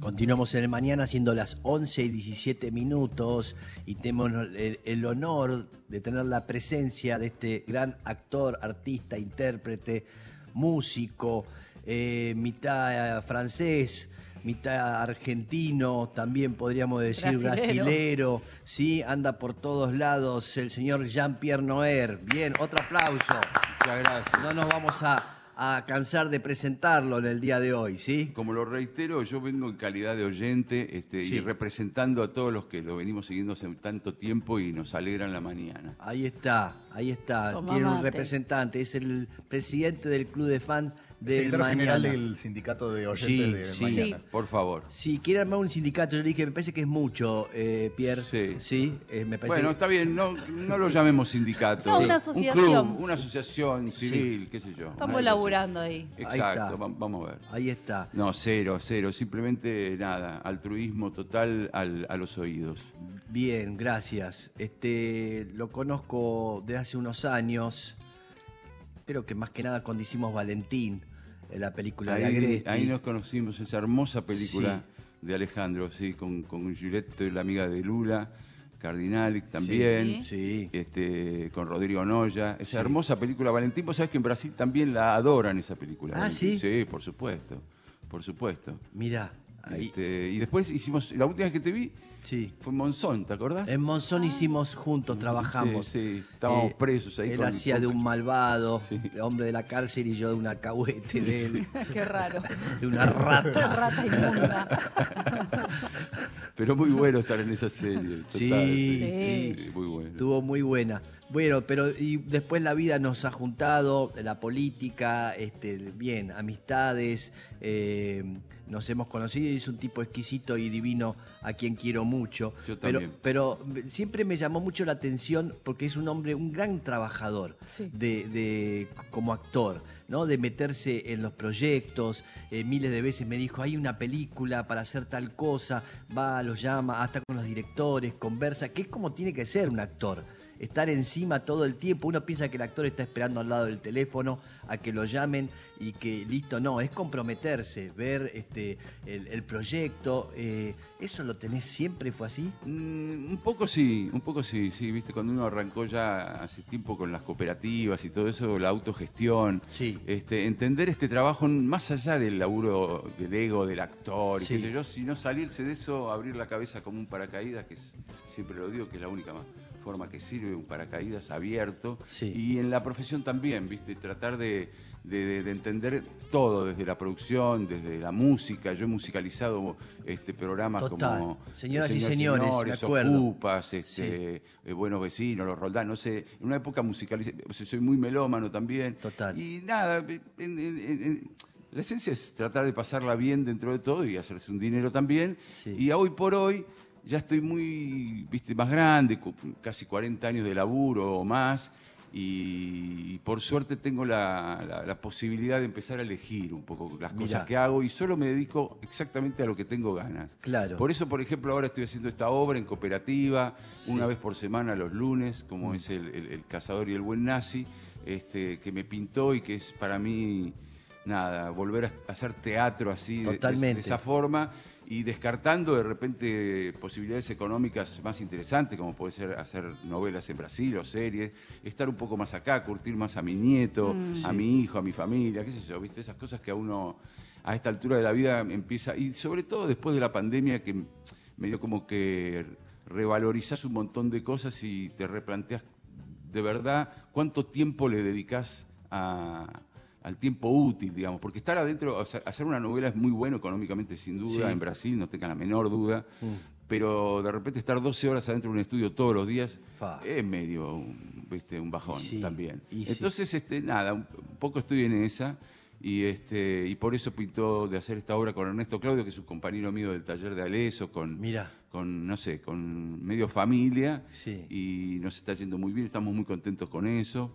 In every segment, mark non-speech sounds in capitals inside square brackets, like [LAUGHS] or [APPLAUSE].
Continuamos en el mañana siendo las 11 y 17 minutos y tenemos el, el honor de tener la presencia de este gran actor, artista, intérprete, músico, eh, mitad francés, mitad argentino, también podríamos decir Brasilero. brasilero, sí, anda por todos lados, el señor Jean-Pierre Noer. Bien, otro aplauso. Muchas gracias. No nos vamos a, a cansar de presentarlo en el día de hoy, ¿sí? Como lo reitero, yo vengo en calidad de oyente este, Sí. y representando a todos los que lo venimos siguiendo hace tanto tiempo y nos alegran la mañana. Ahí está, ahí está. Tiene un mate. representante, es el presidente del club de fans del secretario mañana. general del sindicato de oyentes Sí, de sí. mañana. Sí. Por favor. Si quiere armar un sindicato, yo le dije, me parece que es mucho, eh, Pierre. Sí. eh, me parece Bueno, que- está bien, no, no lo llamemos sindicato. No, una Un asociación. club, una asociación civil, qué sé yo. Estamos laburando ahí. Ahí está. Exacto, va- vamos a ver. Ahí está. No, cero, cero, simplemente nada, altruismo total al- a los oídos. Bien, gracias. Este, lo conozco de hace unos años. Creo que más que nada cuando hicimos Valentín, en la película de Ahí, Agresti. ahí nos conocimos, esa hermosa película de Alejandro, sí, con, con Giulietto, la amiga de Lula, Cardinali también, Sí. este, con Rodrigo Noya. Esa hermosa película, Valentín, vos sabés que en Brasil también la adoran esa película. Ah, Valentín. ¿sí? Sí, por supuesto, por supuesto. Mira. Este, y después hicimos, la última vez que te vi Sí. fue en Monzón, ¿te acordás? En Monzón hicimos juntos, trabajamos. Sí, sí, estábamos Eh, presos ahí. Él con- hacía con- de un malvado, Sí. el hombre de la cárcel y yo de un alcahuete de él, [LAUGHS] Qué raro. de una rata. [LAUGHS] Rata inmunda. [LAUGHS] Pero muy bueno estar en esa serie. total. Sí, Sí. sí. muy bueno. Estuvo muy buena. Bueno, pero y después la vida nos ha juntado, la política, este, bien, amistades, eh, nos hemos conocido y es un tipo exquisito y divino a quien quiero mucho. Yo pero, también. pero siempre me llamó mucho la atención porque es un hombre, un gran trabajador Sí. de, de- como actor, ¿no? De meterse en los proyectos. eh, miles de veces me dijo, hay una película para hacer tal cosa, va, lo llama, hasta con los directores, conversa, que es como tiene que ser un actor. Estar encima todo el tiempo. Uno piensa que el actor está esperando al lado del teléfono a que lo llamen y que listo. No, es comprometerse, ver este, el, el proyecto. eh, ¿Eso lo tenés siempre? ¿Fue así? Mm, un poco sí, un poco sí, sí, viste, cuando uno arrancó ya hace tiempo con las cooperativas y todo eso, la autogestión, Sí. este, entender este trabajo más allá del laburo del ego del actor, y Sí. qué sé yo, sino salirse de eso, abrir la cabeza como un paracaídas, que es, siempre lo digo, que es la única ma- forma que sirve, un paracaídas abierto, Sí. y en la profesión también, viste, tratar de, de- de- de entender todo, desde la producción, desde la música, yo he musicalizado este programas Total. como Señoras y Señor, señores, Señores. Ocupas, este, eh, Buenos Vecinos, Los Roldán, no sé, en una época musicalicé, o sea, soy muy melómano también. Total. Y nada, en- en- en- en- la esencia es tratar de pasarla bien dentro de todo y hacerse un dinero también. Sí. Y hoy por hoy ya estoy muy, viste, más grande, casi 40 años de laburo o más. Y, por suerte tengo la, la- la posibilidad de empezar a elegir un poco las Mirá. cosas que hago y solo me dedico exactamente a lo que tengo ganas. Claro. Por eso, por ejemplo, ahora estoy haciendo esta obra en cooperativa, Sí. una vez por semana los lunes, como Mm. es el, el- el Cazador y el Buen Nazi, este, que me pintó y que es para mí, nada, volver a hacer teatro así, de esa forma, y descartando de repente posibilidades económicas más interesantes, como puede ser hacer novelas en Brasil o series, estar un poco más acá, curtir más a mi nieto, Mm. a mi hijo, a mi familia, qué sé yo, ¿viste? Esas cosas que a uno a esta altura de la vida empieza, y sobre todo después de la pandemia que medio como que revalorizás un montón de cosas y te replanteas de verdad cuánto tiempo le dedicas a- al tiempo útil, digamos, porque estar adentro, o sea, hacer una novela es muy bueno económicamente, sin duda, Sí. en Brasil, no tengan la menor duda, Mm. pero de repente estar 12 horas adentro de un estudio todos los días Fa. es medio un, ¿viste? un bajón sí, también. y sí. Entonces, este, nada, un, un poco estoy en esa. Y, este, y por eso pintó de hacer esta obra con Ernesto Claudio, que es un compañero mío del taller de Aleso, con, Mira. con, no sé, con medio familia. Y nos está yendo muy bien, estamos muy contentos con eso.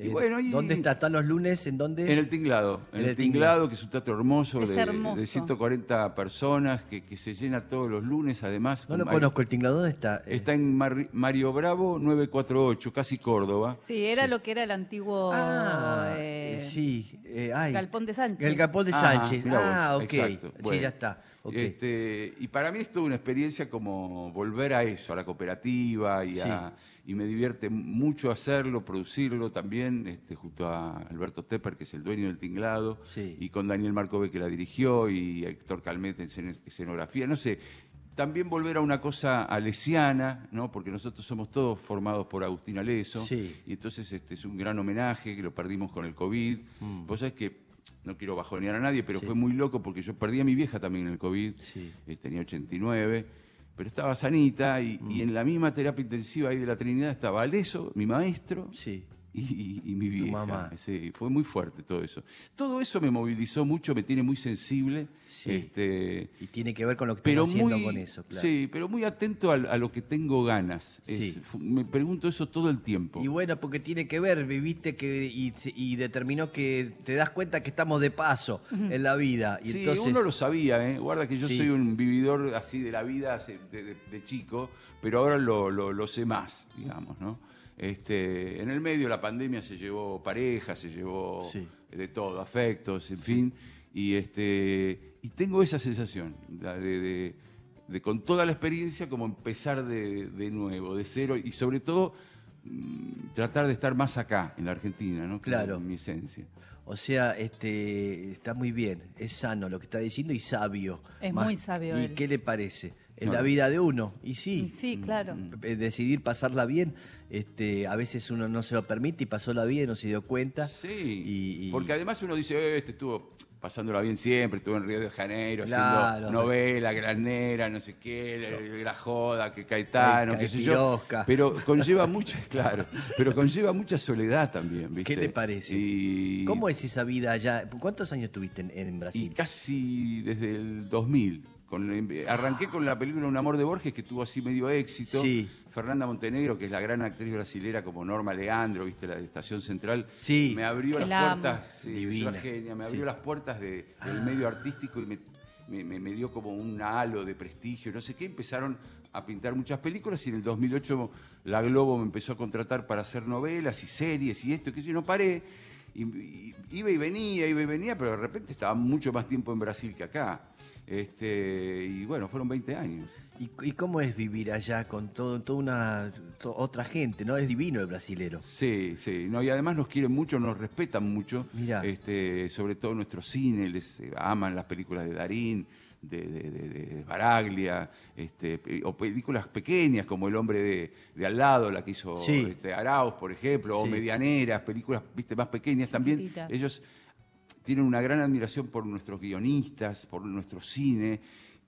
Y Eh, bueno, y- ¿Dónde está? ¿Están los lunes? ¿En dónde? En el Tinglado. En, En el el Tinglado, que es un teatro hermoso, Es de, hermoso. de 140 personas, que, que se llena todos los lunes, además. No lo conozco, el tinglado, ¿dónde está? Eh, Está en Mar- Mario Bravo 948, casi Córdoba. Sí, era lo que era el antiguo Ah, eh, sí. eh, ay. Galpón de Sánchez. El Galpón de Ah, Sánchez. Ah, ok. exacto, Sí, bueno. ya está. Este, y para mí es toda una experiencia como volver a eso, a la cooperativa, y, a- y me divierte mucho hacerlo, producirlo también, este, junto a Alberto Tepper, que es el dueño del tinglado, Sí. y con Daniel Marcove, que la dirigió, y Héctor Calmete en escen- escenografía, no sé. También volver a una cosa alesiana, ¿no? porque nosotros somos todos formados por Agustín Aleso, Sí. y entonces este es un gran homenaje que lo perdimos con el COVID. Mm. Vos sabés que, no quiero bajonear a nadie, pero Sí. fue muy loco porque yo perdí a mi vieja también en el COVID, Sí. eh, tenía 89, pero estaba sanita y, Mm. y en la misma terapia intensiva ahí de la Trinidad estaba Aleso, mi maestro, Sí. Y, y- mi vieja. mamá. Sí, fue muy fuerte todo eso. Todo eso me movilizó mucho, me tiene muy sensible. Sí. Este, Y tiene que ver con lo que pero estás haciendo muy, con eso, claro. sí, pero muy atento al- a, lo que tengo ganas. Es- Sí. me pregunto eso todo el tiempo. Y bueno, porque tiene que ver, viviste que y, y determinó que te das cuenta que estamos de paso en la vida. Y sí, entonces, uno lo sabía, ¿eh? Guarda que yo Sí. soy un vividor así de la vida de, de- de chico, pero ahora lo, lo- lo sé más, digamos, ¿no? Este, en el medio la pandemia se llevó pareja, se llevó Sí. de todo, afectos, en fin, y este y tengo esa sensación de, de- de con toda la experiencia como empezar de, de nuevo, de cero, y sobre todo mm, tratar de estar más acá, en la Argentina, ¿no? Que es Claro. mi esencia. O sea, este, está muy bien, es sano lo que está diciendo y sabio. Es muy sabio ¿Y él. qué le parece? Es No. la vida de uno. Y Y sí, sí, claro. eh, decidir pasarla bien, este, a veces uno no se lo permite y pasóla bien, no se dio cuenta. Sí, Y- y- porque además uno dice, "Eh, este estuvo pasándola bien siempre, estuvo en Río de Janeiro Claro. haciendo novela, granera, no sé qué, la, la joda, que Caetano, Ca- qué sé yo. Pero conlleva mucha, [LAUGHS] claro, pero conlleva mucha soledad también, ¿viste? ¿Qué le parece? Y, ¿Cómo es esa vida allá? ¿Cuántos años tuviste en, en Y Brasil? casi desde el 2000. Con, arranqué con la película Un amor de Borges, que tuvo así medio éxito. Sí. Fernanda Montenegro, que es la gran actriz brasilera como Norma Leandro, viste, la de Estación Central, Sí. me abrió las la puertas, sí, es Divina. una genia, me abrió Sí. las puertas de- del medio artístico y me, me- me- me dio como un halo de prestigio, no sé qué, empezaron a pintar muchas películas y en el 2008 la Globo me empezó a contratar para hacer novelas y series y esto, que yo no paré. Y, y- iba y venía, iba y venía, pero de repente estaba mucho más tiempo en Brasil que acá. Este, y bueno, fueron 20 años. ¿Y, y cómo es vivir allá con todo, toda una to- otra gente? ¿No? Es divino el brasilero. Sí, sí, no, y además nos quieren mucho, nos respetan mucho, Mirá. este, sobre todo nuestro cine, les eh, aman las películas de Darín, de, de, de- de Baraglia, este, o películas pequeñas como El hombre de, de al lado, la que hizo Sí. este, Arauz, por ejemplo, o medianeras, películas viste más pequeñas también. Ellos tienen una gran admiración por nuestros guionistas, por nuestro cine,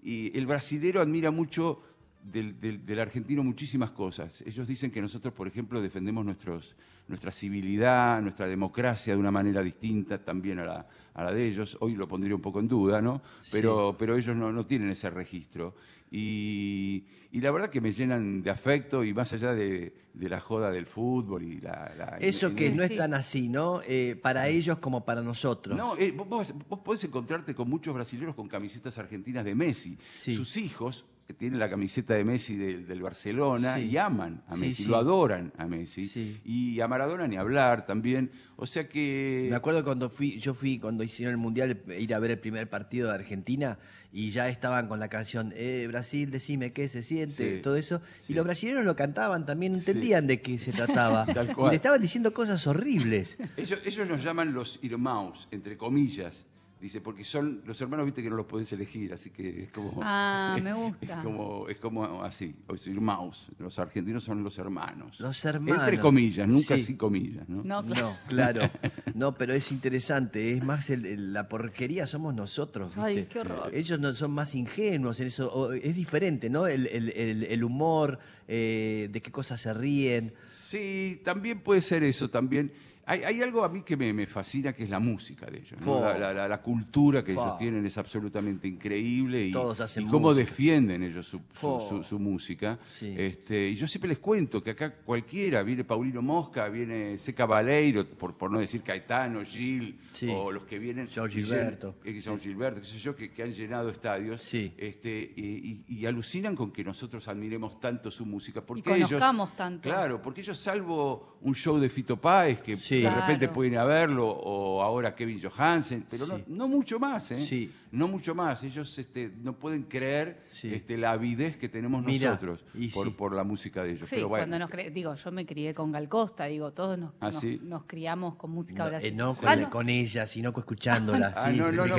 y el brasilero admira mucho del, del- del argentino muchísimas cosas. Ellos dicen que nosotros, por ejemplo, defendemos nuestros, nuestra civilidad, nuestra democracia de una manera distinta también a la, a la de ellos. Hoy lo pondría un poco en duda, ¿no? Pero, pero ellos no, no tienen ese registro. Y, y la verdad que me llenan de afecto y más allá de, de la joda del fútbol y la... la- Eso y- que y- no es tan así, ¿no? Eh, para ellos como para nosotros. no, eh, vos, vos- vos podés encontrarte con muchos brasileños con camisetas argentinas de Messi. Sí. Sus hijos que tienen la camiseta de Messi del, del Barcelona Sí. y aman a Messi, sí. lo adoran a Messi. Y a Maradona ni hablar también. O sea que... Me acuerdo cuando fui, yo fui cuando hicieron el mundial ir a ver el primer partido de Argentina y ya estaban con la canción eh, Brasil, decime qué se siente, todo eso. Y los brasileños lo cantaban también, entendían de qué se trataba. [LAUGHS] Tal y le estaban diciendo cosas horribles. Ellos, ellos nos llaman los irmãos, entre comillas. Dice, porque son los hermanos, viste que no los podés elegir, así que es como... Ah, me [LAUGHS] Es gusta. como, es como así, los irmãos. Los argentinos son los hermanos. Los hermanos. Entre comillas, nunca Sí. sin comillas, ¿no? No, claro. No, claro. [LAUGHS] No, pero es interesante. Es más, el- el- la porquería somos nosotros. ¿viste? Ay, qué horror. Ellos no son más ingenuos en eso. o- es diferente, ¿no? El, el- el- el humor, eh, de qué cosas se ríen. Sí, también puede ser eso, también. Hay, hay algo a mí que me, me fascina, que es la música de ellos. ¿no? La, la- la- la cultura que ellos tienen es absolutamente increíble. Y, Todos hacen y cómo música. defienden ellos su, su- Fo. su- su música. Sí. Este, y yo siempre les cuento que acá cualquiera, viene Paulino Mosca, viene Seca Baleiro, por, por no decir Caetano, Gil, Sí. o los que vienen. Llenan- Gilberto. eh, George Gilberto, qué sé yo, que, que han llenado estadios. Sí. Este, y, y- y alucinan con que nosotros admiremos tanto su música. Porque Y ellos, conozcamos tanto. Claro, porque ellos, salvo un show de Fito Páez, que Sí. De repente Claro. pueden ir a verlo, o ahora Kevin Johansen, pero no, Sí. no mucho más, ¿eh? Sí. No mucho más. Ellos este, no pueden creer Sí. este, la avidez que tenemos nosotros y por, sí. por la música de ellos. Sí, pero bueno, cuando nos cre- digo, yo me crié con Gal Costa, digo, todos nos, ¿Ah, nos, sí? nos criamos con música No, eh, brasileña. no Ah, con, no. con ella, sino que escuchándola. Ah, sí, no, no, no,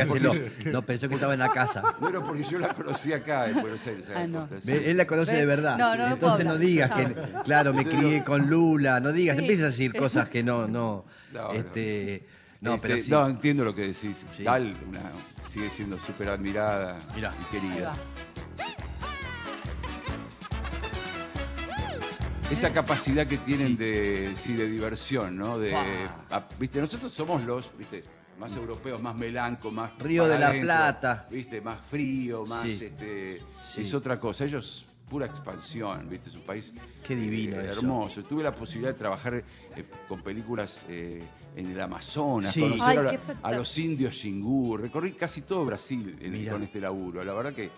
No, pensó que estaba en la casa. [LAUGHS] Bueno, porque yo la conocí acá en Buenos Aires. Ah, no. Costa, sí. Ve, Él la conoce Ve- de verdad. no, no, no Entonces no hablar, digas no que, sabe. claro, me crié con Lula, no digas, Sí. empiezas a decir [LAUGHS] cosas que no, no, No, no. este, no, Este, pero sí. no, entiendo lo que decís. Sí. Una- sigue siendo súper admirada Mirá. y querida. Esa capacidad que tienen de, sí, de diversión, ¿no? De, a- ¿viste? Nosotros somos los, ¿viste? Más europeos, más melanco, más Río de la Plata. ¿viste? Más frío, más Sí. este Sí. es otra cosa. Ellos pura expansión, ¿viste? Es un país Qué divino eh, eso. hermoso. Tuve la posibilidad de trabajar eh, con películas eh, en el Amazonas, Sí. conocer Ay, a, la- los indios Xingu, recorrí casi todo Brasil en- con este laburo. La verdad que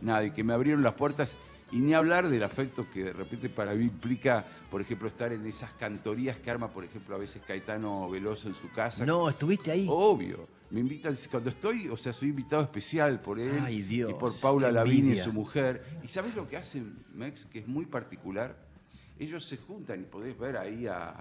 nada, y que me abrieron las puertas y ni hablar del afecto que de repente para mí implica, por ejemplo, estar en esas cantorías que arma, por ejemplo, a veces Caetano Veloso en su casa. No, estuviste ahí. Obvio. Me invitan, cuando estoy, o sea, soy invitado especial por él Ay, Dios, y por Paula Lavigne y su mujer. ¿Y sabes lo que hacen, Mex? Que es muy particular. Ellos se juntan y podés ver ahí a,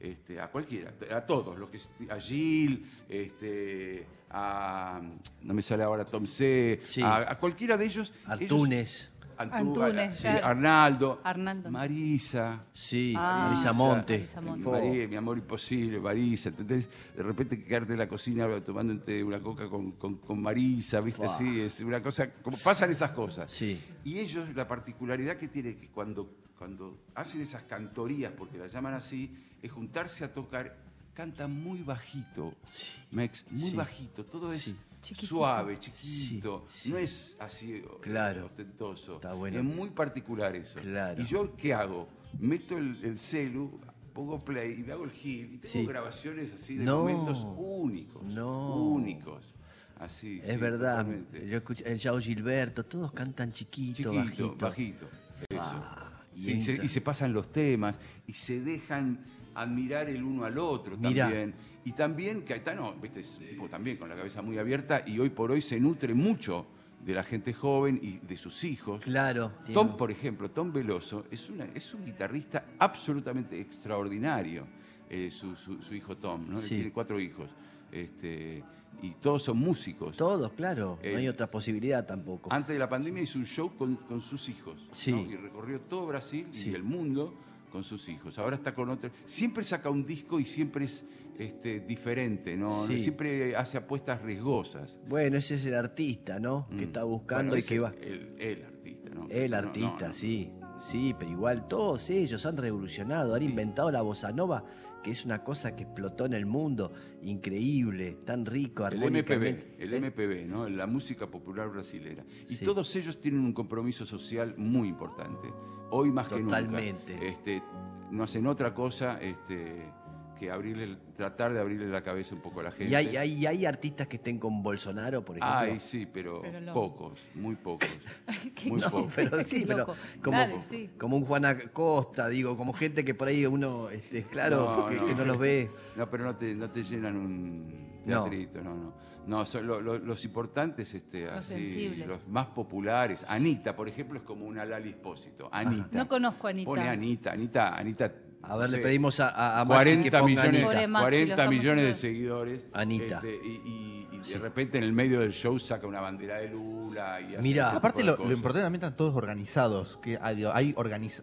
este, a cualquiera, a todos, lo que a Gil, este, a no me sale ahora Tom C, Sí. a, a cualquiera de ellos. Artunes. ellos- Antú- Antunes, sí, claro. Arnaldo, Arnaldo. Marisa. Sí, Ah, Marisa Monte. Marisa Monte. Fo. María, mi amor imposible, Marisa. ¿entendés? De repente quedarte en la cocina tomándote una coca con, con- con Marisa, ¿viste? Fua. Sí, es una cosa. Como pasan esas cosas. Sí. Y ellos, la particularidad que tienen que cuando, cuando hacen esas cantorías, porque las llaman así, es juntarse a tocar, cantan muy bajito, Sí. Mex, muy Sí. bajito. Todo es Sí. Chiquitito. suave, chiquito. Sí, sí. No es así eh, Claro. ostentoso. Está bueno. Es muy particular eso. Claro. Y yo, ¿qué hago? Meto el, el celu, pongo play y me hago el hit. Y tengo Sí. grabaciones así de No. momentos únicos. No. Únicos. Así. Es verdad. totalmente. Yo escuché el Yao Gilberto, todos cantan chiquito, Chiquito, bajito. bajito. Eso. Ah, y se, y se pasan los temas y se dejan admirar el uno al otro Mirá. también. Y también Caetano, viste, es un tipo también con la cabeza muy abierta y hoy por hoy se nutre mucho de la gente joven y de sus hijos. Claro. Tom, por ejemplo, Tom Veloso es, una, es un guitarrista absolutamente extraordinario, eh, su, su- su hijo Tom, ¿no? Él tiene cuatro hijos. Este, y todos son músicos. Todos, claro. no hay Eh, otra posibilidad tampoco. Antes de la pandemia hizo un show con, con sus hijos. Sí. ¿no? Y recorrió todo Brasil Sí. y el mundo con sus hijos. Ahora está con otro. Siempre saca un disco y siempre es este, diferente, ¿no? Sí. Siempre hace apuestas riesgosas. Bueno, ese es el artista, ¿no? Que Mm. está buscando Bueno, y que va. El, el artista, ¿no? El no, artista, no. sí. Sí, pero igual todos ellos han revolucionado, han inventado la bossa nova, que es una cosa que explotó en el mundo, increíble, tan rico, El. MPB, el ¿Eh? MPB, ¿no? La música popular brasilera. Y Sí. todos ellos tienen un compromiso social muy importante. Hoy más Totalmente. que nunca. Este, no hacen otra cosa este, que abrirle, tratar de abrirle la cabeza un poco a la gente. Y hay, hay, hay artistas que estén con Bolsonaro, por ejemplo. Ay, sí, pero, Pero no. pocos, muy pocos. [LAUGHS] Qué Muy loco. poco. pero [LAUGHS] sí, pero como, Dale, sí. como un Juan Acosta, digo, como gente que por ahí uno, este, claro, No, que, no. que no los ve. No, pero no te, no te llenan un No. teatrito, no, no. No, son lo- lo- los importantes, este, Los así, sensibles. los más populares. Anita, por ejemplo, es como una Lali Espósito. Anita. No conozco a Anita. Pone Anita, Anita, Anita. A ver, no le pedimos a, a, a Maxi que 40 ponga millones, Anita. Pobre Maxi, lo 40 estamos millones de seguidores. Anita. este, y, y- y de repente en el medio del show saca una bandera de Lula y tipo Aparte, lo, importante también están todos organizados. Que hay, hay, organiza-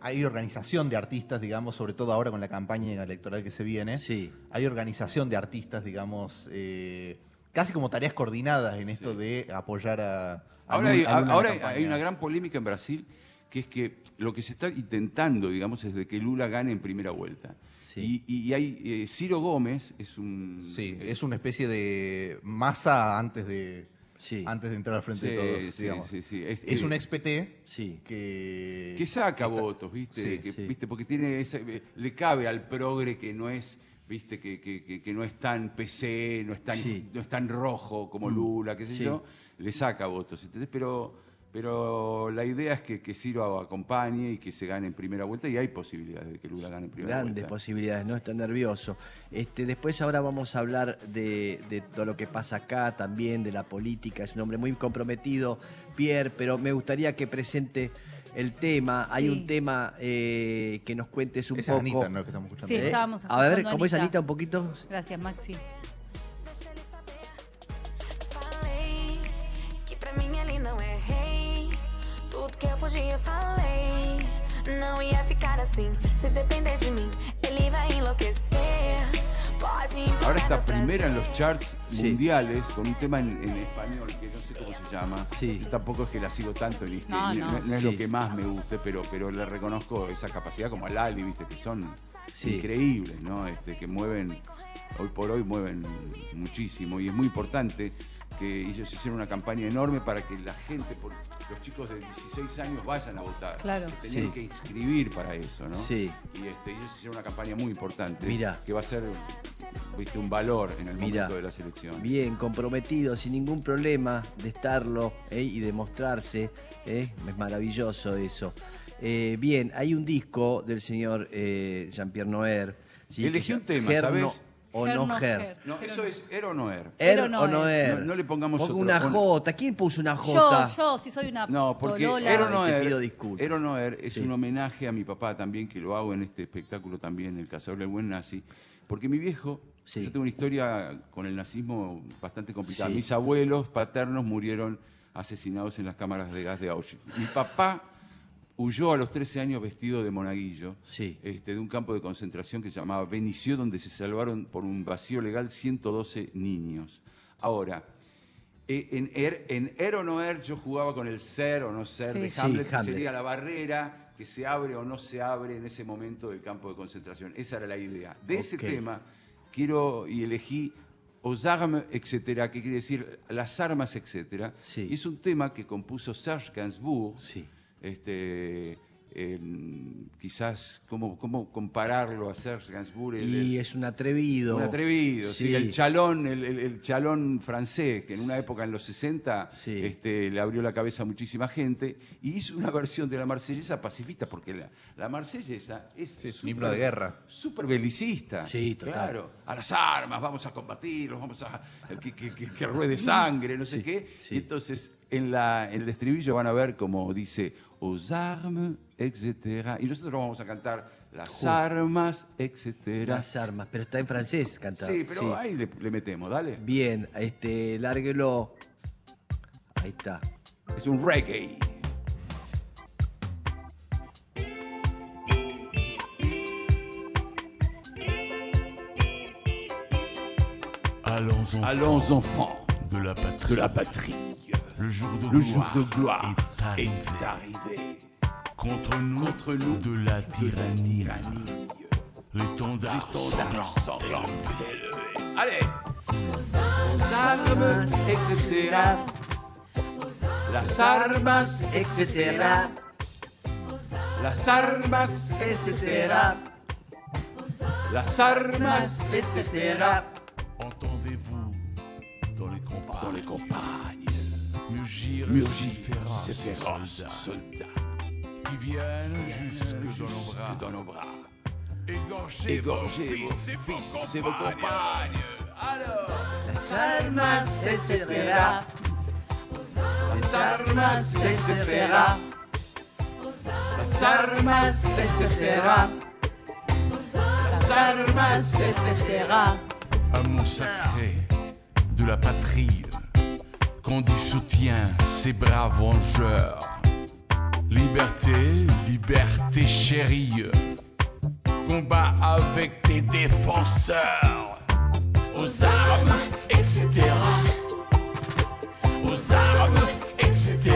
hay organización de artistas, digamos, sobre todo ahora con la campaña electoral que se viene. Sí. Hay organización de artistas, digamos, eh, casi como tareas coordinadas en esto Sí. de apoyar a. a Ahora, hay, ahora hay una gran polémica en Brasil, que es que lo que se está intentando, digamos, es de que Lula gane en primera vuelta. Sí. Y, y hay eh, Ciro Gómez, es un... Sí, es una especie de masa antes de, Sí. antes de entrar al frente de todos, sí, digamos. sí, sí. Es, Es eh, un ex PT Sí. que. que saca votos, ¿viste? Sí, Que- sí. ¿viste? Porque tiene esa- eh, le cabe al progre que no es, ¿viste? Que, que- que- que no es tan PC, no es tan, Sí. no es tan rojo como Mm, Lula, qué sé sí. yo, le saca votos, ¿entendés? Pero, Pero la idea es que, que Ciro acompañe y que se gane en primera vuelta y hay posibilidades de que Lula gane en primera Grandes vuelta. posibilidades, no está nervioso. Este, después ahora vamos a hablar de, de todo lo que pasa acá también, de la política. Es un hombre muy comprometido, Pierre, pero me gustaría que presente el tema. Hay un tema eh, que nos cuentes un es poco. Anita, ¿no? Que estamos escuchando. Sí, ¿eh? estábamos A ver, escuchando a ¿cómo es Anita. Anita un poquito? Gracias, Maxi. Que eu podia falei. Não ia ficar assim. Se depender de mim, ele vai enlouquecer. Pode inventar Ahora está primera en los charts Sí. mundiales con un tema en, en español que no sé cómo se llama. Sí. Yo tampoco es que la sigo tanto que- No, ni- no. no es Sí. lo que más me guste, pero, pero le reconozco esa capacidad como a Lali, viste, que son Sí. increíbles, ¿no? Este, que mueven, hoy por hoy mueven muchísimo y es muy importante que ellos hicieron una campaña enorme para que la gente, por- los chicos de 16 años vayan a votar. Claro. Se tenían Sí. que inscribir para eso, ¿no? Sí. Y este, ellos hicieron una campaña muy importante Mirá. que va a ser viste, un valor en el Mirá. momento de la selección. Bien, comprometido, sin ningún problema de estarlo ¿eh? y de mostrarse. ¿eh? Es maravilloso eso. Eh, bien, hay un disco del señor eh, Jean-Pierre Noer. ¿sí? Elegí un tema, ¿sabes? O no. Ger. No, eso es er o no er. Er o no er. No- no le pongamos Ponga otro- una J. ¿Quién puso una Yo, J? yo, si soy una No, porque polola. er o no Ay, te er, pido disculpas. er o no er es Sí. un homenaje a mi papá también, que lo hago en este espectáculo también, El Cazador del Buen Nazi. Porque mi viejo, Sí. yo tengo una historia con el nazismo bastante complicada. Sí. Mis abuelos paternos murieron asesinados en las cámaras de gas de Auschwitz. Mi papá huyó a los 13 años vestido de monaguillo Sí. este, de un campo de concentración que se llamaba Benicio, donde se salvaron por un vacío legal 112 niños. Ahora, eh, en Er, en er o no Er yo jugaba con el ser o no ser Sí. de Sí, Hamlet, que sería la barrera que se abre o no se abre en ese momento del campo de concentración. Esa era la idea. De ese tema quiero y elegí Aux armes, etcétera, que quiere decir las armas, etcétera. Sí. Y es un tema que compuso Serge Gainsbourg, Sí. Este, en- quizás, ¿cómo, cómo compararlo a Serge Gainsbourg? El- Y el- es un atrevido. un atrevido, sí. Sí. el chalón, el, el- el chalón francés, que en una época en los 60 Sí. este, le abrió la cabeza a muchísima gente, y hizo una versión de la marsellesa pacifista, porque la, la marsellesa es, Sí, es un himno de guerra. Súper belicista. Sí, total. Claro, a las armas, vamos a combatirlos, vamos a que, que, que- que ruede sangre, no sé Sí, qué. sí. Y entonces en, la, en el estribillo van a ver como dice, aux armes, etcétera. Y nosotros vamos a cantar las Ju. armas, etcétera. Las armas, pero está en francés cantado. Sí, pero ahí le, le metemos, dale. Bien, este, lárguelo. Ahí está. Es un reggae. Allons enfants Allons enfants de la patrie. de la patrie. Le jour de Le gloire, jour de gloire est arrivé. est arrivé. Contre nous, Contre nous, de la tyrannie. tyrannie. L'étendard sanglant sanglant élevé. Allez Aux armes, etcétera. Las armas, etcétera. Las armas, etcétera. Las armas, etcétera. Entendez-vous dans les campagnes, Dans les campagnes, mugir féroces soldats soldats qui viennent jusque dans nos bras, jusque dans nos bras. égorger vos Égorgez vos fils et vos fils et vos compagnes. Alors, Las armas, etcétera. Las armas, etcétera. Las armas, etcétera. Las armas, etcétera. amour sacré de la patrie, qu'on dit soutien, ces braves vengeurs. Liberté, liberté chérie, combat avec tes défenseurs. Aux armes, etc. Aux armes, etc.